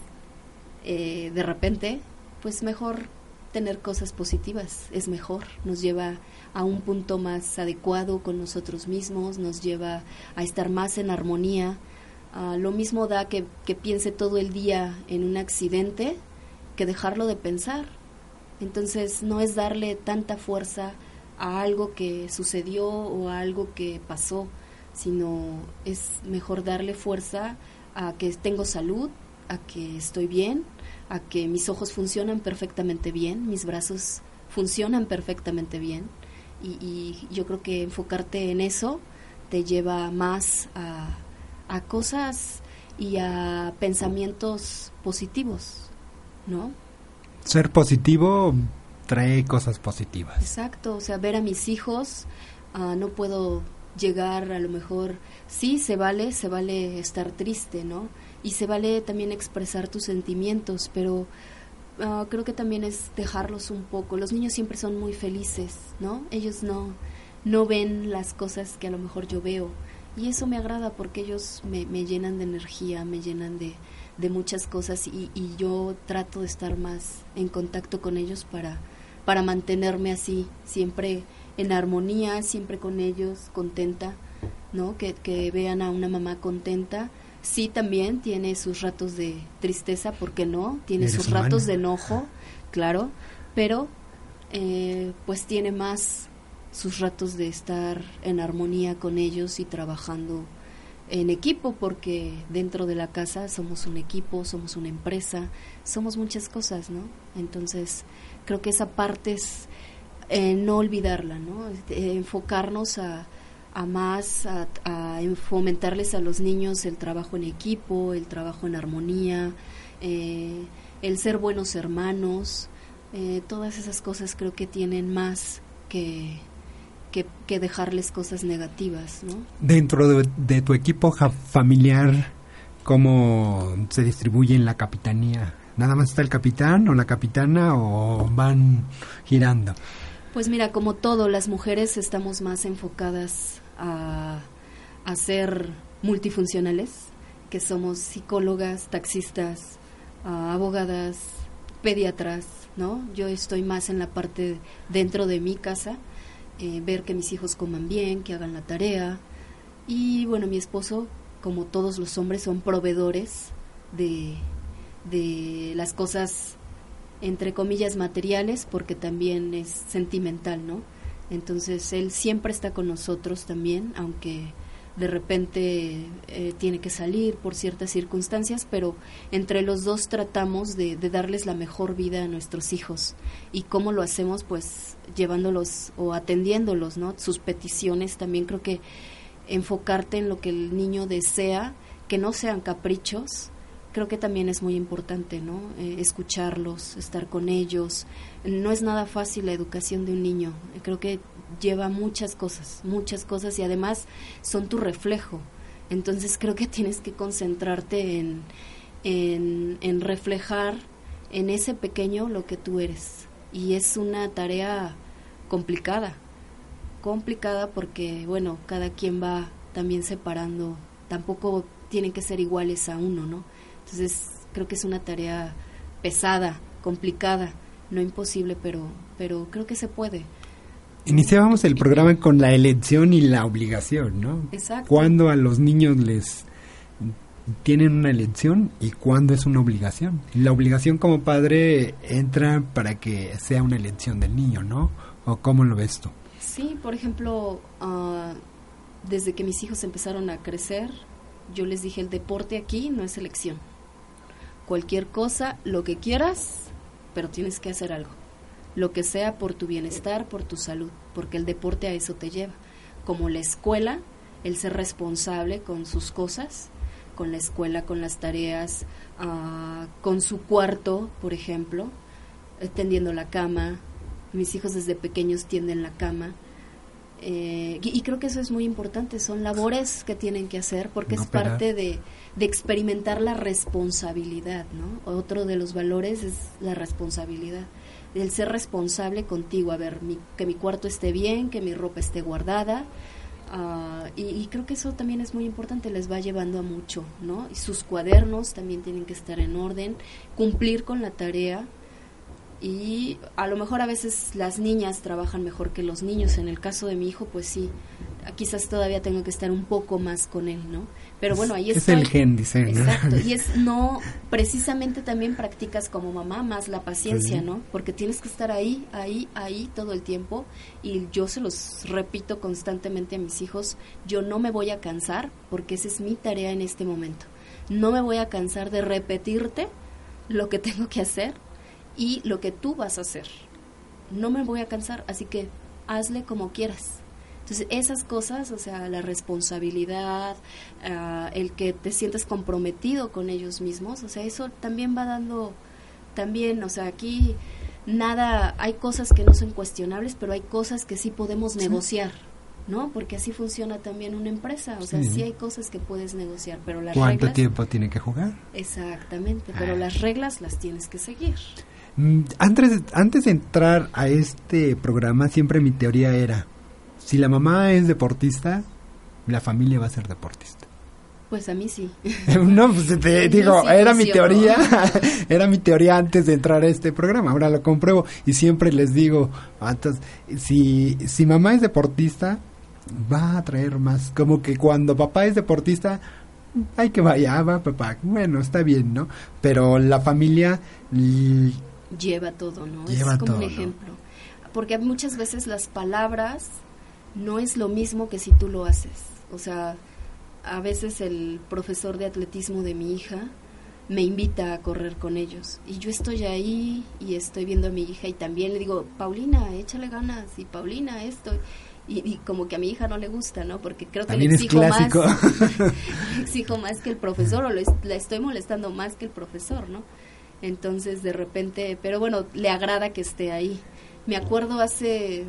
eh, de repente, pues mejor tener cosas positivas, es mejor, nos lleva a un punto más adecuado con nosotros mismos, nos lleva a estar más en armonía. Ah, lo mismo da que, que piense todo el día en un accidente que dejarlo de pensar. Entonces no es darle tanta fuerza a algo que sucedió o a algo que pasó, sino es mejor darle fuerza a que tengo salud, a que estoy bien, a que mis ojos funcionan perfectamente bien, mis brazos funcionan perfectamente bien. Y, yo creo que enfocarte en eso te lleva más a, a cosas y a pensamientos positivos, ¿no? Ser positivo trae cosas positivas. Exacto, o sea, ver a mis hijos, ah, no puedo llegar a lo mejor, sí, se vale, se vale estar triste, ¿no? Y se vale también expresar tus sentimientos, pero ah, creo que también es dejarlos un poco. Los niños siempre son muy felices, ¿no? Ellos no, no ven las cosas que a lo mejor yo veo. Y eso me agrada porque ellos me, me llenan de energía, me llenan de, de muchas cosas y, y, yo trato de estar más en contacto con ellos para, para mantenerme así, siempre en armonía, siempre con ellos, contenta, ¿no? Que, que vean a una mamá contenta. Sí, también tiene sus ratos de tristeza, ¿por qué no? Tiene sus ratos de enojo, claro, pero eh, pues tiene más sus ratos de estar en armonía con ellos y trabajando en equipo porque dentro de la casa somos un equipo, somos una empresa, somos muchas cosas, ¿no? Entonces, creo que esa parte es eh, no olvidarla, ¿no? Eh, enfocarnos a, a más, a, fomentarles a los niños el trabajo en equipo, el trabajo en armonía, eh, el ser buenos hermanos, todas esas cosas creo que tienen más que que, dejarles cosas negativas, ¿no? Dentro de, tu equipo familiar, ¿cómo se distribuye en la capitanía? ¿Nada más está el capitán o la capitana o van girando? Pues mira, como todo, las mujeres estamos más enfocadas a, ser multifuncionales, que somos psicólogas, taxistas, abogadas, pediatras, ¿no? Yo estoy más en la parte dentro de mi casa eh, ver que mis hijos coman bien, que hagan la tarea. Y bueno, mi esposo, como todos los hombres, son proveedores de, de las cosas, entre comillas, materiales, porque también es sentimental, ¿no? Entonces, él siempre está con nosotros también, aunque de repente eh, tiene que salir por ciertas circunstancias, pero entre los dos tratamos de, darles la mejor vida a nuestros hijos. ¿Y cómo lo hacemos? Pues llevándolos o atendiéndolos, ¿no? Sus peticiones, también creo que enfocarte en lo que el niño desea, que no sean caprichos, creo que también es muy importante, ¿no? Eh, escucharlos, estar con ellos. No es nada fácil la educación de un niño. Creo que lleva muchas cosas, muchas cosas y además son tu reflejo. Entonces creo que tienes que concentrarte en, en, en reflejar en ese pequeño lo que tú eres. Y es una tarea complicada, complicada porque, bueno, cada quien va también separando, tampoco tienen que ser iguales a uno, ¿no? Entonces creo que es una tarea pesada, complicada, no imposible, pero, pero creo que se puede. Iniciábamos el programa con la elección y la obligación, ¿no? Exacto. Cuando a los niños les tienen una elección y cuándo es una obligación. La obligación como padre entra para que sea una elección del niño, ¿no? ¿O cómo lo ves tú? Sí, por ejemplo, uh, desde que mis hijos empezaron a crecer, yo les dije, el deporte aquí no es elección cualquier cosa, lo que quieras, pero tienes que hacer algo. Lo que sea por tu bienestar, por tu salud, porque el deporte a eso te lleva. Como la escuela, el ser responsable con sus cosas, con la escuela, con las tareas, uh, con su cuarto, por ejemplo, tendiendo la cama. Mis hijos desde pequeños tienden la cama eh, y, creo que eso es muy importante, son labores que tienen que hacer porque es parte de, experimentar la responsabilidad, ¿no? Otro de los valores es la responsabilidad, el ser responsable contigo, a ver, que mi cuarto esté bien, que mi ropa esté guardada, ah, y, creo que eso también es muy importante, les va llevando a mucho, ¿no? Y sus cuadernos también tienen que estar en orden, cumplir con la tarea, y a lo mejor a veces las niñas trabajan mejor que los niños. En el caso de mi hijo, pues sí, quizás todavía tengo que estar un poco más con él, ¿no? Pero bueno, ahí es el gen, dice. Exacto, y es no, precisamente también practicas como mamá más la paciencia, ¿no? Porque tienes que estar ahí, ahí, ahí todo el tiempo y yo se los repito constantemente a mis hijos, yo no me voy a cansar porque esa es mi tarea en este momento. No me voy a cansar de repetirte lo que tengo que hacer y lo que tú vas a hacer. No me voy a cansar, así que hazle como quieras. Entonces, esas cosas, o sea, la responsabilidad, ah, el que te sientes comprometido con ellos mismos, o sea, eso también va dando, también, o sea, aquí nada, hay cosas que no son cuestionables, pero hay cosas que sí podemos negociar. ¿no? Porque así funciona también una empresa, o sea, sí, hay cosas que puedes negociar, pero las ¿Cuánto tiempo tiene que jugar? Exactamente, pero ah. las reglas las tienes que seguir. Mm, antes, antes de entrar a este programa, siempre mi teoría era, si la mamá es deportista, la familia va a ser deportista. Pues a mí sí. no, pues te digo, era mi teoría, era mi teoría antes de entrar a este programa, ahora lo compruebo y siempre les digo, si, si mamá es deportista, va a traer más, como que cuando papá es deportista, hay que vaya, va papá, bueno, está bien, ¿no? Pero la familia lleva todo, ¿no? es como un ejemplo. Porque muchas veces las palabras no es lo mismo que si tú lo haces. O sea, a veces el profesor de atletismo de mi hija me invita a correr con ellos y yo estoy ahí y estoy viendo a mi hija y también le digo, Paulina, échale ganas y Paulina esto y, como que a mi hija no le gusta, ¿no? Porque creo que le exijo más, exijo más que el profesor o le, le estoy molestando más que el profesor, ¿no? Entonces de repente, pero bueno, le agrada que esté ahí. Me acuerdo hace,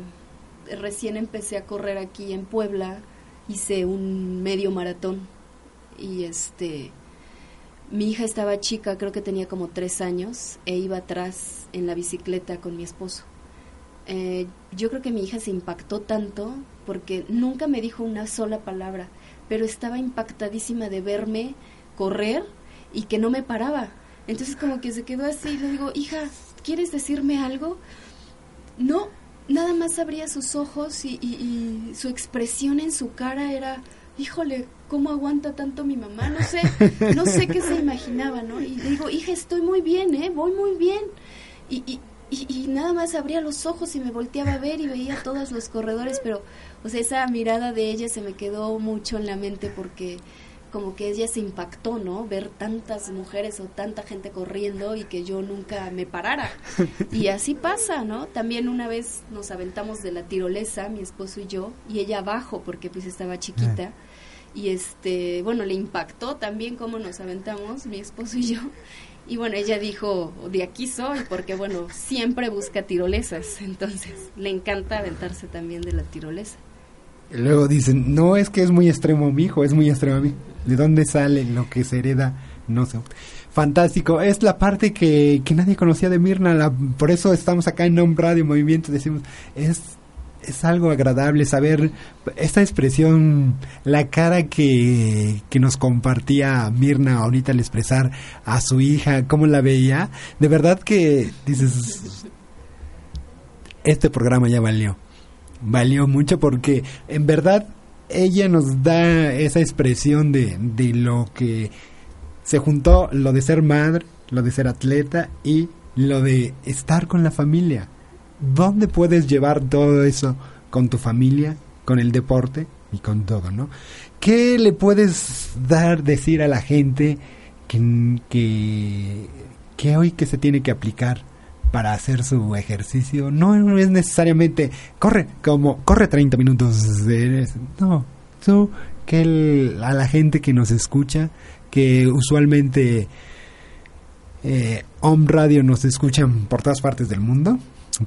recién empecé a correr aquí en Puebla, hice un medio maratón y este, mi hija estaba chica, creo que tenía como tres años, e iba atrás en la bicicleta con mi esposo. Eh, yo creo que mi hija se impactó tanto porque nunca me dijo una sola palabra, pero estaba impactadísima de verme correr y que no me paraba. Entonces como que se quedó así y le digo, hija, ¿quieres decirme algo? No, nada más abría sus ojos y, y, su expresión en su cara era, híjole, ¿cómo aguanta tanto mi mamá? No sé, no sé qué se imaginaba, ¿no? Y le digo, hija, estoy muy bien, ¿eh? Voy muy bien. Y, y, y, nada más abría los ojos y me volteaba a ver y veía todos los corredores, pero, o sea, esa mirada de ella se me quedó mucho en la mente porque como que ella se impactó, ¿no? Ver tantas mujeres o tanta gente corriendo y que yo nunca me parara. Y así pasa, ¿no? También una vez nos aventamos de la tirolesa, mi esposo y yo, y ella abajo porque pues estaba chiquita. Y este, bueno, le impactó también cómo nos aventamos, mi esposo y yo. Y bueno, ella dijo, de aquí soy, porque bueno, siempre busca tirolesas, entonces le encanta aventarse también de la tirolesa. Luego dicen, no es que es muy extremo mi hijo, es muy extremo a mí. ¿De dónde sale lo que se hereda? No sé. Fantástico. Es la parte que, que nadie conocía de Mirna. Por eso estamos acá en Home Radio Movimiento. Decimos, es, es algo agradable saber esta expresión, la cara que, que nos compartía Mirna ahorita al expresar a su hija, cómo la veía. De verdad que dices, este programa ya valió valió mucho porque en verdad ella nos da esa expresión de, de lo que se juntó, lo de ser madre, lo de ser atleta y lo de estar con la familia. ¿Dónde puedes llevar todo eso con tu familia, con el deporte y con todo, no? ¿Qué le puedes dar, decir a la gente que, que, que hoy que se tiene que aplicar para hacer su ejercicio no es necesariamente corre como corre 30 minutos no tú que a la gente que nos escucha que usualmente eh, Home Radio nos escuchan por todas partes del mundo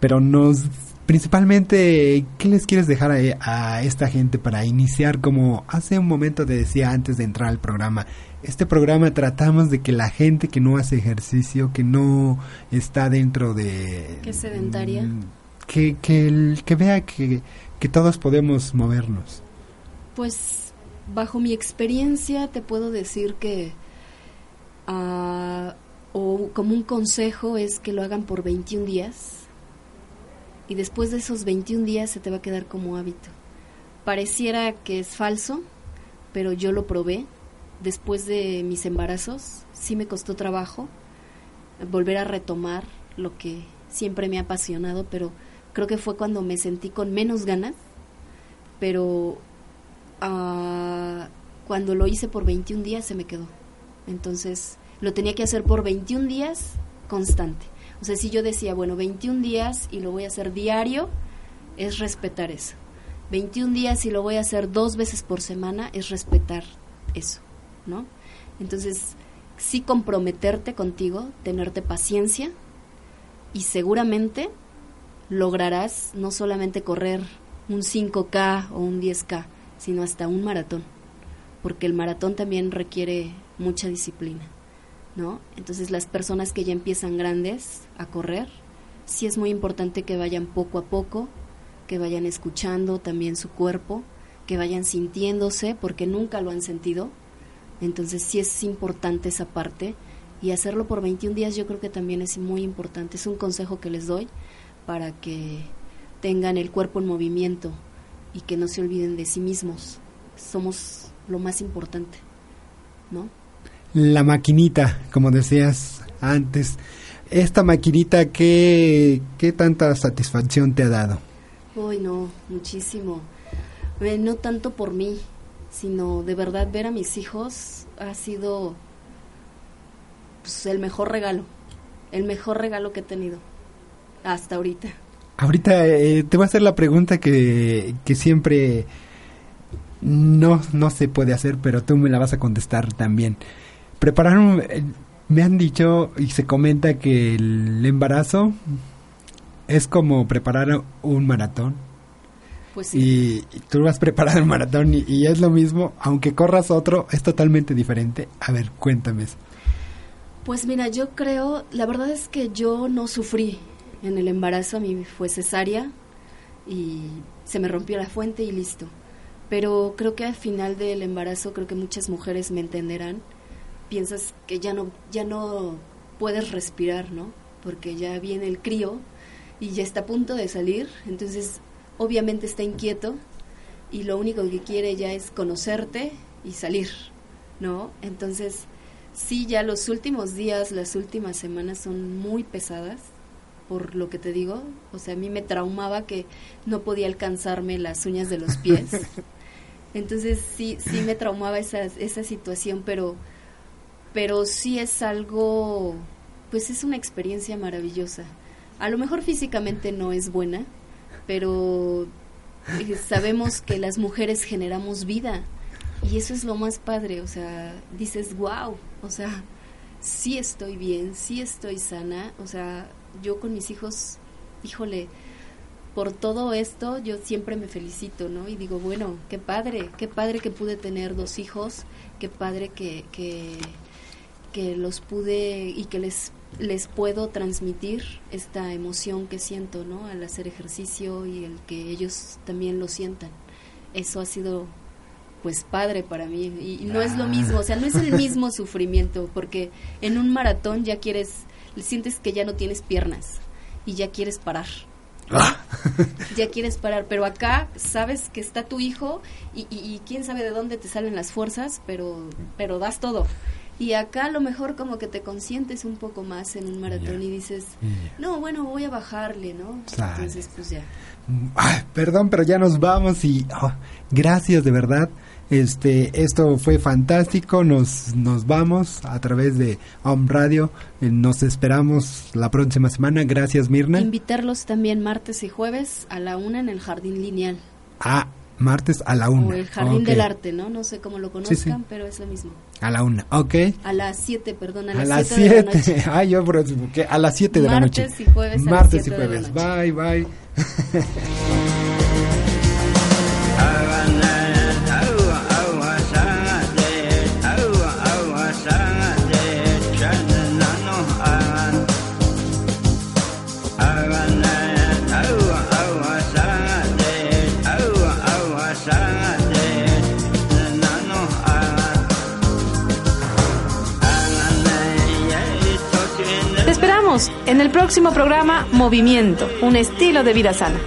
pero nos principalmente qué les quieres dejar a, a esta gente para iniciar como hace un momento te decía antes de entrar al programa este programa tratamos de que la gente que no hace ejercicio, que no está dentro de... Que sedentaria. Mm, que, que, que vea que, que todos podemos movernos. Pues bajo mi experiencia te puedo decir que uh, o como un consejo es que lo hagan por 21 días y después de esos 21 días se te va a quedar como hábito. Pareciera que es falso, pero yo lo probé. Después de mis embarazos, sí me costó trabajo volver a retomar lo que siempre me ha apasionado, pero creo que fue cuando me sentí con menos ganas, pero uh, cuando lo hice por 21 días se me quedó. Entonces lo tenía que hacer por 21 días constante. O sea, si yo decía, bueno, 21 días y lo voy a hacer diario, es respetar eso. 21 días y lo voy a hacer dos veces por semana, es respetar eso, ¿no? Entonces, sí comprometerte contigo, tenerte paciencia y seguramente lograrás no solamente correr un 5K o un 10K, sino hasta un maratón, porque el maratón también requiere mucha disciplina, ¿no? Entonces las personas que ya empiezan grandes a correr, sí es muy importante que vayan poco a poco, que vayan escuchando también su cuerpo, que vayan sintiéndose, porque nunca lo han sentido, entonces sí es importante esa parte y hacerlo por 21 días yo creo que también es muy importante. Es un consejo que les doy para que tengan el cuerpo en movimiento y que no se olviden de sí mismos. Somos lo más importante, ¿no? La maquinita, como decías antes, esta maquinita, ¿qué, qué tanta satisfacción te ha dado? Uy, no, muchísimo. Eh, no tanto por mí, sino de verdad ver a mis hijos ha sido pues, el mejor regalo, el mejor regalo que he tenido hasta ahorita. Ahorita eh, te voy a hacer la pregunta que, que siempre no, no se puede hacer, pero tú me la vas a contestar también. Prepararon, eh, me han dicho y se comenta que el embarazo es como preparar un maratón pues y, tú vas preparado el maratón y, es lo mismo, aunque corras otro, es totalmente diferente. A ver, cuéntame Pues mira, yo creo, la verdad es que yo no sufrí en el embarazo, a mí fue cesárea y se me rompió la fuente y listo. Pero creo que al final del embarazo, creo que muchas mujeres me entenderán, piensas que ya no, ya no puedes respirar, ¿no? Porque ya viene el crío y ya está a punto de salir, entonces obviamente está inquieto y lo único que quiere ya es conocerte y salir, ¿no? Entonces, sí, ya los últimos días, las últimas semanas son muy pesadas, por lo que te digo. O sea, a mí me traumaba que no podía alcanzarme las uñas de los pies. Entonces, sí, sí me traumaba esa, esa situación, pero, pero sí es algo, pues es una experiencia maravillosa. A lo mejor físicamente no es buena, pero eh, sabemos que las mujeres generamos vida y eso es lo más padre, o sea, dices, wow, o sea, sí estoy bien, sí estoy sana, o sea, yo con mis hijos, híjole, por todo esto yo siempre me felicito, ¿no? Y digo, bueno, qué padre, qué padre que pude tener dos hijos, qué padre que, que, que los pude y que les les puedo transmitir esta emoción que siento, ¿no? Al hacer ejercicio y el que ellos también lo sientan. Eso ha sido pues padre para mí y, no es lo mismo, o sea, no es el mismo sufrimiento porque en un maratón ya quieres sientes que ya no tienes piernas y ya quieres parar. Ah. ya quieres parar, pero acá sabes que está tu hijo y, y, quién sabe de dónde te salen las fuerzas, pero pero das todo. Y acá a lo mejor como que te consientes un poco más en un maratón y dices, no, bueno, voy a bajarle, ¿no? Entonces, pues ya. perdón, pero ya nos vamos y oh, gracias de verdad. Este, esto fue fantástico. Nos, nos vamos a través de Home Radio. Eh, nos esperamos la próxima semana. Gracias, Mirna. Invitarlos también martes y jueves a la una en el Jardín Lineal. Ah, martes a la una. O el Jardín del Arte, ¿no? No sé cómo lo conozcan, pero es lo mismo. A la una, ok. A las siete, perdón, a las siete. Ay, yo, pero, a las siete de la noche. Martes y jueves. Martes y jueves. Bye, bye. en el próximo programa Movimiento, un estilo de vida sana.